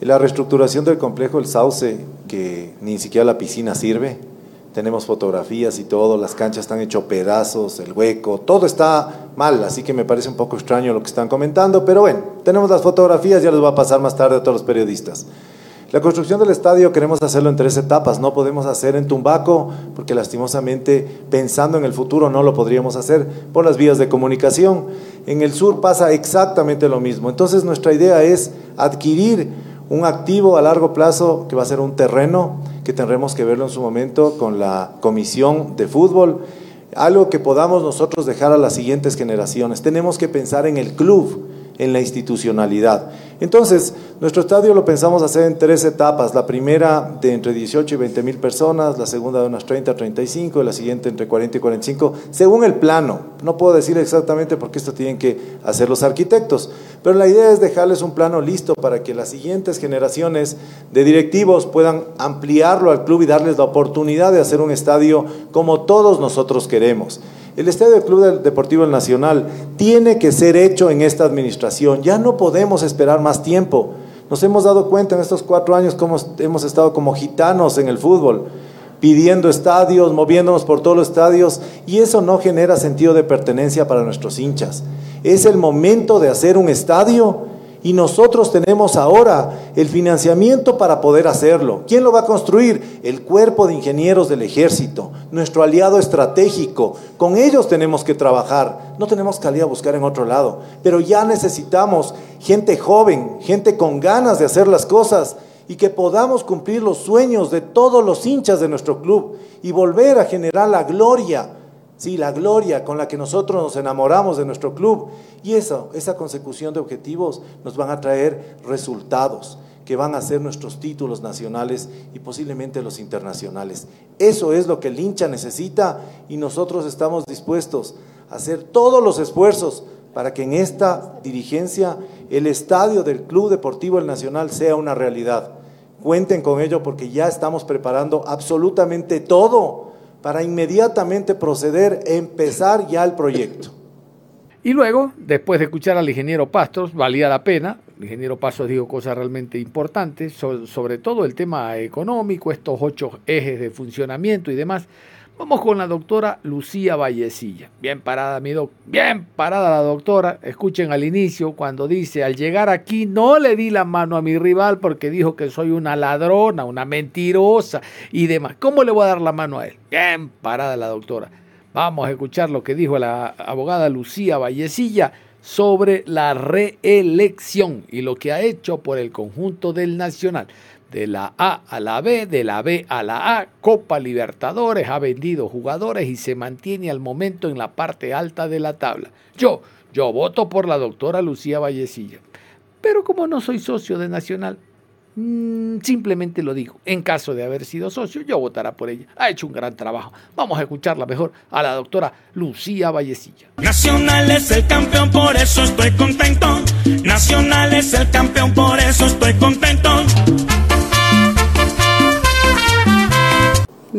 S13: La reestructuración del complejo El Sauce, que ni siquiera la piscina sirve, tenemos fotografías y todo, las canchas están hechos pedazos, el hueco, todo está mal, así que me parece un poco extraño lo que están comentando, pero bueno, tenemos las fotografías, ya les va a pasar más tarde a todos los periodistas. La construcción del estadio queremos hacerlo en tres etapas, no podemos hacer en Tumbaco, porque lastimosamente pensando en el futuro no lo podríamos hacer por las vías de comunicación. En el sur pasa exactamente lo mismo, entonces nuestra idea es adquirir un activo a largo plazo que va a ser un terreno que tendremos que verlo en su momento con la comisión de fútbol, algo que podamos nosotros dejar a las siguientes generaciones. Tenemos que pensar en el club, en la institucionalidad. Entonces, nuestro estadio lo pensamos hacer en tres etapas. La primera de entre 18 y 20 mil personas, la segunda de unas 30 a 35, y la siguiente entre 40 y 45, según el plano. No puedo decir exactamente porque esto tienen que hacer los arquitectos, pero la idea es dejarles un plano listo para que las siguientes generaciones de directivos puedan ampliarlo al club y darles la oportunidad de hacer un estadio como todos nosotros queremos. El Estadio del Club Deportivo Nacional tiene que ser hecho en esta administración. Ya no podemos esperar más tiempo. Nos hemos dado cuenta en estos cuatro años cómo hemos estado como gitanos en el fútbol, pidiendo estadios, moviéndonos por todos los estadios, y eso no genera sentido de pertenencia para nuestros hinchas. Es el momento de hacer un estadio y nosotros tenemos ahora el financiamiento para poder hacerlo. ¿Quién lo va a construir? El cuerpo de ingenieros del ejército, nuestro aliado estratégico. Con ellos tenemos que trabajar. No tenemos que ir a buscar en otro lado. Pero ya necesitamos gente joven, gente con ganas de hacer las cosas y que podamos cumplir los sueños de todos los hinchas de nuestro club y volver a generar la gloria Sí, la gloria con la que nosotros nos enamoramos de nuestro club. Y eso, esa consecución de objetivos nos van a traer resultados que van a ser nuestros títulos nacionales y posiblemente los internacionales. Eso es lo que el hincha necesita y nosotros estamos dispuestos a hacer todos los esfuerzos para que en esta dirigencia el estadio del Club Deportivo El Nacional sea una realidad. Cuenten con ello porque ya estamos preparando absolutamente todo para inmediatamente proceder, a empezar ya el proyecto.
S5: Y luego, después de escuchar al ingeniero Pastos, valía la pena, el ingeniero Pastos dijo cosas realmente importantes, sobre todo el tema económico, estos ocho ejes de funcionamiento y demás, Vamos con la doctora Lucía Vallecilla. Bien parada, mi doc. Bien parada la doctora. Escuchen al inicio cuando dice, al llegar aquí no le di la mano a mi rival porque dijo que soy una ladrona, una mentirosa y demás. ¿Cómo le voy a dar la mano a él? Bien parada la doctora. Vamos a escuchar lo que dijo la abogada Lucía Vallecilla sobre la reelección y lo que ha hecho por el conjunto del Nacional de la A a la B, de la B a la A, Copa Libertadores, ha vendido jugadores y se mantiene al momento en la parte alta de la tabla. Yo, yo voto por la doctora Lucía Vallecilla. Pero como no soy socio de Nacional, mm, simplemente lo digo. En caso de haber sido socio, yo votará por ella. Ha hecho un gran trabajo. Vamos a escucharla mejor a la doctora Lucía Vallecilla.
S12: Nacional es el campeón, por eso estoy contento. Nacional es el campeón, por eso estoy contento.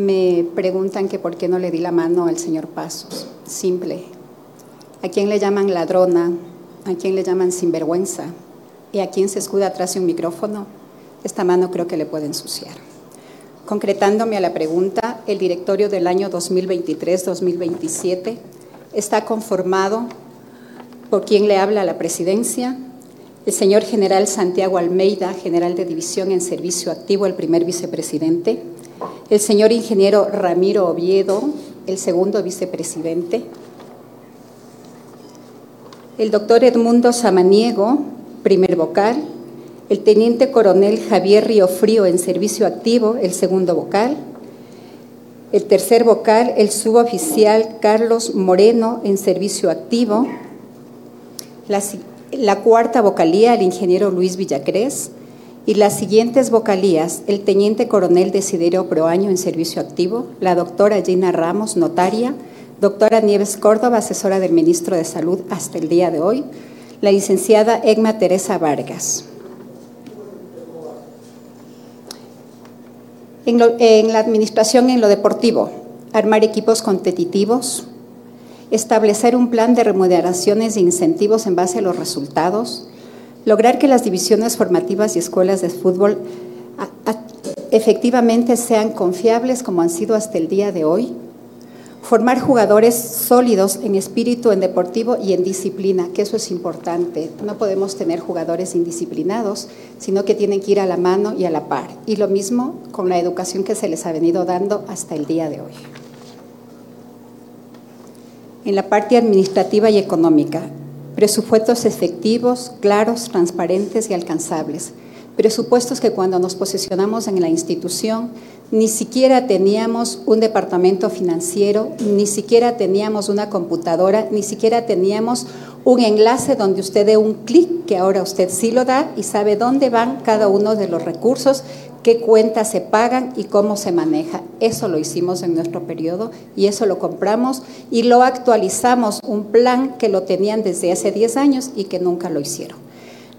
S14: Me preguntan que por qué no le di la mano al señor Pasos. Simple. ¿A quién le llaman ladrona? ¿A quién le llaman sinvergüenza? ¿Y a quién se escuda atrás de un micrófono? Esta mano creo que le puede ensuciar. Concretándome a la pregunta, el directorio del año 2023-2027 está conformado por quien le habla a la presidencia, el señor general Santiago Almeida, general de división en servicio activo, el primer vicepresidente, el señor ingeniero Ramiro Oviedo, el segundo vicepresidente, el doctor Edmundo Samaniego, primer vocal, el teniente coronel Javier Río Frío en servicio activo, el segundo vocal, el tercer vocal, el suboficial Carlos Moreno en servicio activo, la, la cuarta vocalía, el ingeniero Luis Villacrés, y las siguientes vocalías, el teniente coronel Desiderio Proaño en servicio activo, la doctora Gina Ramos, notaria, doctora Nieves Córdoba, asesora del ministro de Salud hasta el día de hoy, la licenciada Egma Teresa Vargas. En, en la administración en lo deportivo, armar equipos competitivos, establecer un plan de remuneraciones e incentivos en base a los resultados, lograr que las divisiones formativas y escuelas de fútbol efectivamente sean confiables como han sido hasta el día de hoy, formar jugadores sólidos en espíritu, en deportivo y en disciplina, que eso es importante. No podemos tener jugadores indisciplinados, sino que tienen que ir a la mano y a la par. Y lo mismo con la educación que se les ha venido dando hasta el día de hoy. En la parte administrativa y económica, Presupuestos efectivos, claros, transparentes y alcanzables. Presupuestos que cuando nos posicionamos en la institución ni siquiera teníamos un departamento financiero, ni siquiera teníamos una computadora, ni siquiera teníamos un enlace donde usted dé un clic, que ahora usted sí lo da y sabe dónde van cada uno de los recursos qué cuentas se pagan y cómo se maneja. Eso lo hicimos en nuestro periodo y eso lo compramos y lo actualizamos, un plan que lo tenían desde hace 10 años y que nunca lo hicieron.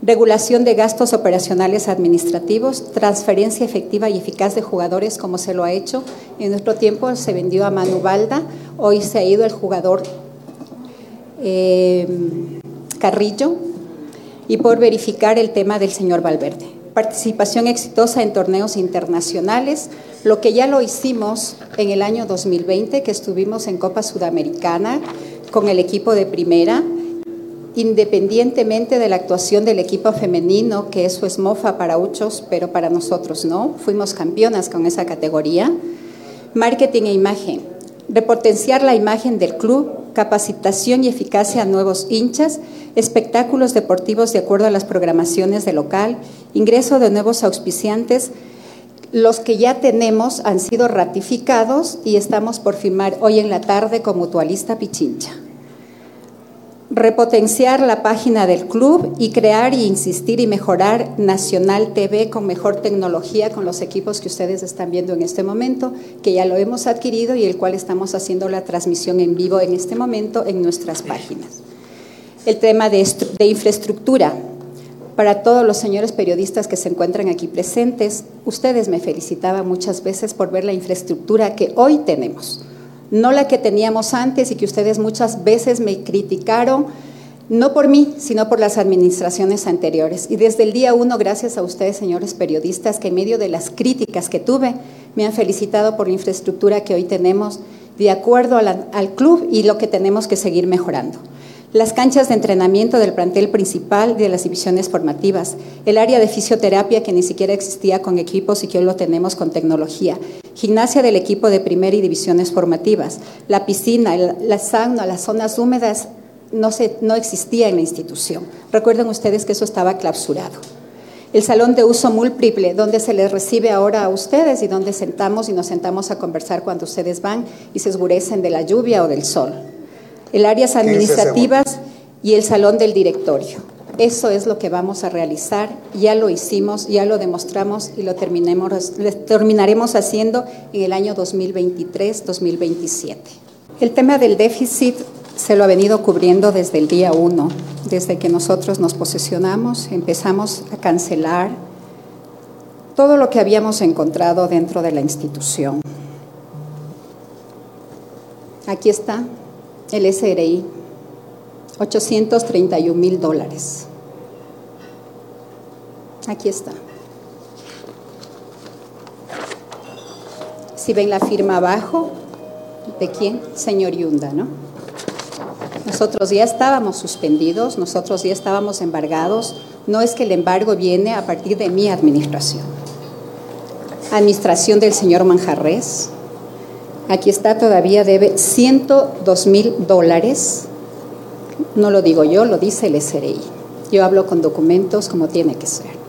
S14: Regulación de gastos operacionales administrativos, transferencia efectiva y eficaz de jugadores como se lo ha hecho. En nuestro tiempo se vendió a Manu Balda, hoy se ha ido el jugador eh, Carrillo y por verificar el tema del señor Valverde participación exitosa en torneos internacionales, lo que ya lo hicimos en el año 2020, que estuvimos en Copa Sudamericana con el equipo de primera, independientemente de la actuación del equipo femenino, que eso es mofa para muchos, pero para nosotros no, fuimos campeonas con esa categoría. Marketing e imagen, repotenciar la imagen del club, capacitación y eficacia a nuevos hinchas, espectáculos deportivos de acuerdo a las programaciones del local, ingreso de nuevos auspiciantes. Los que ya tenemos han sido ratificados y estamos por firmar hoy en la tarde con Mutualista Pichincha repotenciar la página del club y crear y insistir y mejorar Nacional TV con mejor tecnología con los equipos que ustedes están viendo en este momento, que ya lo hemos adquirido y el cual estamos haciendo la transmisión en vivo en este momento en nuestras páginas. El tema de, de infraestructura. Para todos los señores periodistas que se encuentran aquí presentes, ustedes me felicitaban muchas veces por ver la infraestructura que hoy tenemos no la que teníamos antes y que ustedes muchas veces me criticaron, no por mí, sino por las administraciones anteriores. Y desde el día uno, gracias a ustedes, señores periodistas, que en medio de las críticas que tuve, me han felicitado por la infraestructura que hoy tenemos de acuerdo al club y lo que tenemos que seguir mejorando las canchas de entrenamiento del plantel principal de las divisiones formativas, el área de fisioterapia que ni siquiera existía con equipos y que hoy lo tenemos con tecnología, gimnasia del equipo de primera y divisiones formativas, la piscina, la sauna, las zonas húmedas, no, se, no existía en la institución. Recuerden ustedes que eso estaba clausurado. El salón de uso múltiple, donde se les recibe ahora a ustedes y donde sentamos y nos sentamos a conversar cuando ustedes van y se esgurecen de la lluvia o del sol el áreas administrativas y el salón del directorio. Eso es lo que vamos a realizar, ya lo hicimos, ya lo demostramos y lo terminaremos haciendo en el año 2023-2027. El tema del déficit se lo ha venido cubriendo desde el día uno, desde que nosotros nos posesionamos, empezamos a cancelar todo lo que habíamos encontrado dentro de la institución. Aquí está, el SRI, 831 mil dólares. Aquí está. Si ven la firma abajo, ¿de quién? Señor Yunda, ¿no? Nosotros ya estábamos suspendidos, nosotros ya estábamos embargados. No es que el embargo viene a partir de mi administración. Administración del señor Manjarres, Aquí está, todavía debe 102 mil dólares. No lo digo yo, lo dice el SRI. Yo hablo con documentos como tiene que ser.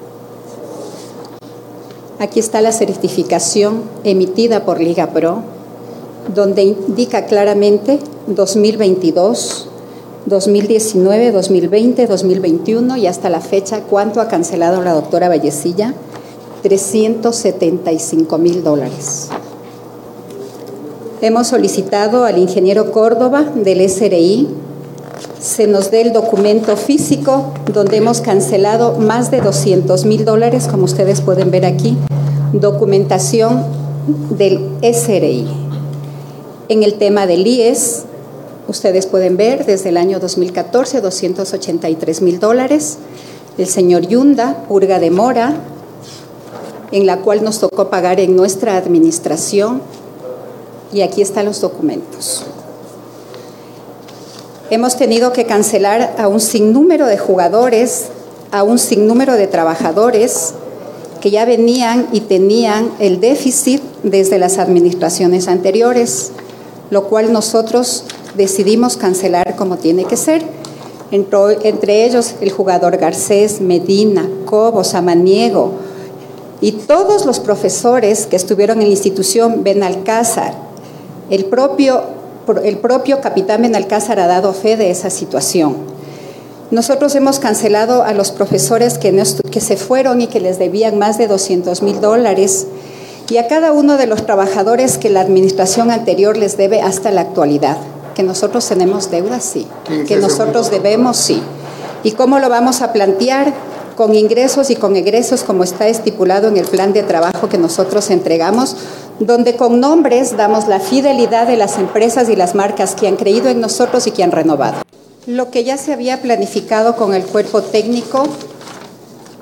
S14: Aquí está la certificación emitida por Liga Pro, donde indica claramente 2022, 2019, 2020, 2021 y hasta la fecha cuánto ha cancelado la doctora Vallecilla, 375 mil dólares. Hemos solicitado al ingeniero Córdoba del SRI se nos dé el documento físico donde hemos cancelado más de 200 mil dólares, como ustedes pueden ver aquí, documentación del SRI. En el tema del IES, ustedes pueden ver desde el año 2014 283 mil dólares. El señor Yunda, purga de mora, en la cual nos tocó pagar en nuestra administración y aquí están los documentos. Hemos tenido que cancelar a un sinnúmero de jugadores, a un sinnúmero de trabajadores que ya venían y tenían el déficit desde las administraciones anteriores, lo cual nosotros decidimos cancelar como tiene que ser. entre ellos el jugador Garcés, Medina, Cobo, Samaniego y todos los profesores que estuvieron en la institución Benalcázar, el propio, el propio capitán Benalcázar ha dado fe de esa situación. Nosotros hemos cancelado a los profesores que, que se fueron y que les debían más de 200 mil dólares y a cada uno de los trabajadores que la administración anterior les debe hasta la actualidad. Que nosotros tenemos deuda, sí. Que nosotros debemos, sí. ¿Y cómo lo vamos a plantear? Con ingresos y con egresos, como está estipulado en el plan de trabajo que nosotros entregamos, donde con nombres damos la fidelidad de las empresas y las marcas que han creído en nosotros y que han renovado. Lo que ya se había planificado con el cuerpo técnico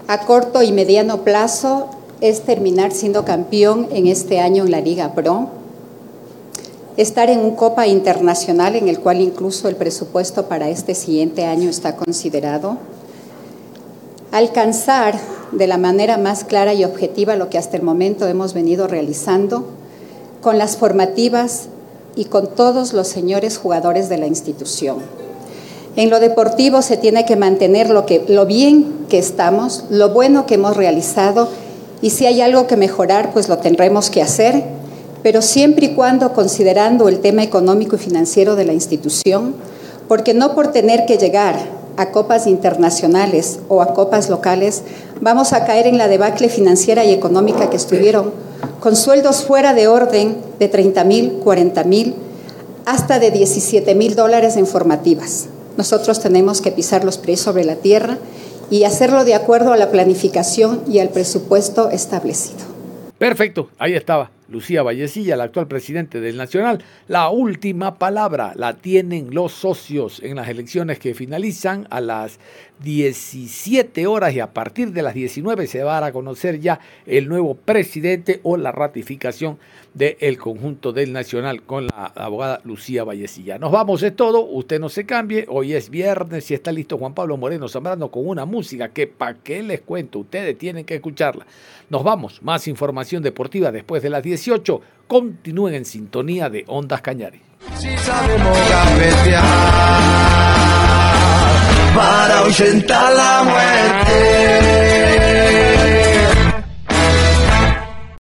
S14: a corto y mediano plazo es terminar siendo campeón en este año en la Liga Pro, estar en un Copa Internacional en el cual incluso el presupuesto para este siguiente año está considerado, alcanzar de la manera más clara y objetiva lo que hasta el momento hemos venido realizando con las formativas y con todos los señores jugadores de la institución. En lo deportivo se tiene que mantener lo, que, lo bien que estamos, lo bueno que hemos realizado y si hay algo que mejorar, pues lo tendremos que hacer, pero siempre y cuando considerando el tema económico y financiero de la institución, porque no por tener que llegar a copas internacionales o a copas locales, vamos a caer en la debacle financiera y económica que estuvieron, con sueldos fuera de orden de 30 mil, 40 mil, hasta de 17 mil dólares en formativas. Nosotros tenemos que pisar los pies sobre la tierra y hacerlo de acuerdo a la planificación y al presupuesto establecido.
S5: Perfecto, ahí estaba. Lucía Vallecilla, la actual presidente del Nacional. La última palabra la tienen los socios en las elecciones que finalizan a las 17 horas y a partir de las 19 se va a dar a conocer ya el nuevo presidente o la ratificación del conjunto del Nacional con la abogada Lucía Vallecilla. Nos vamos, es todo. Usted no se cambie. Hoy es viernes y está listo Juan Pablo Moreno Zambrano con una música que, ¿para qué les cuento? Ustedes tienen que escucharla. Nos vamos. Más información deportiva después de las 18. Continúen en sintonía de Ondas Cañares.
S4: Si sabemos para ahuyentar la muerte.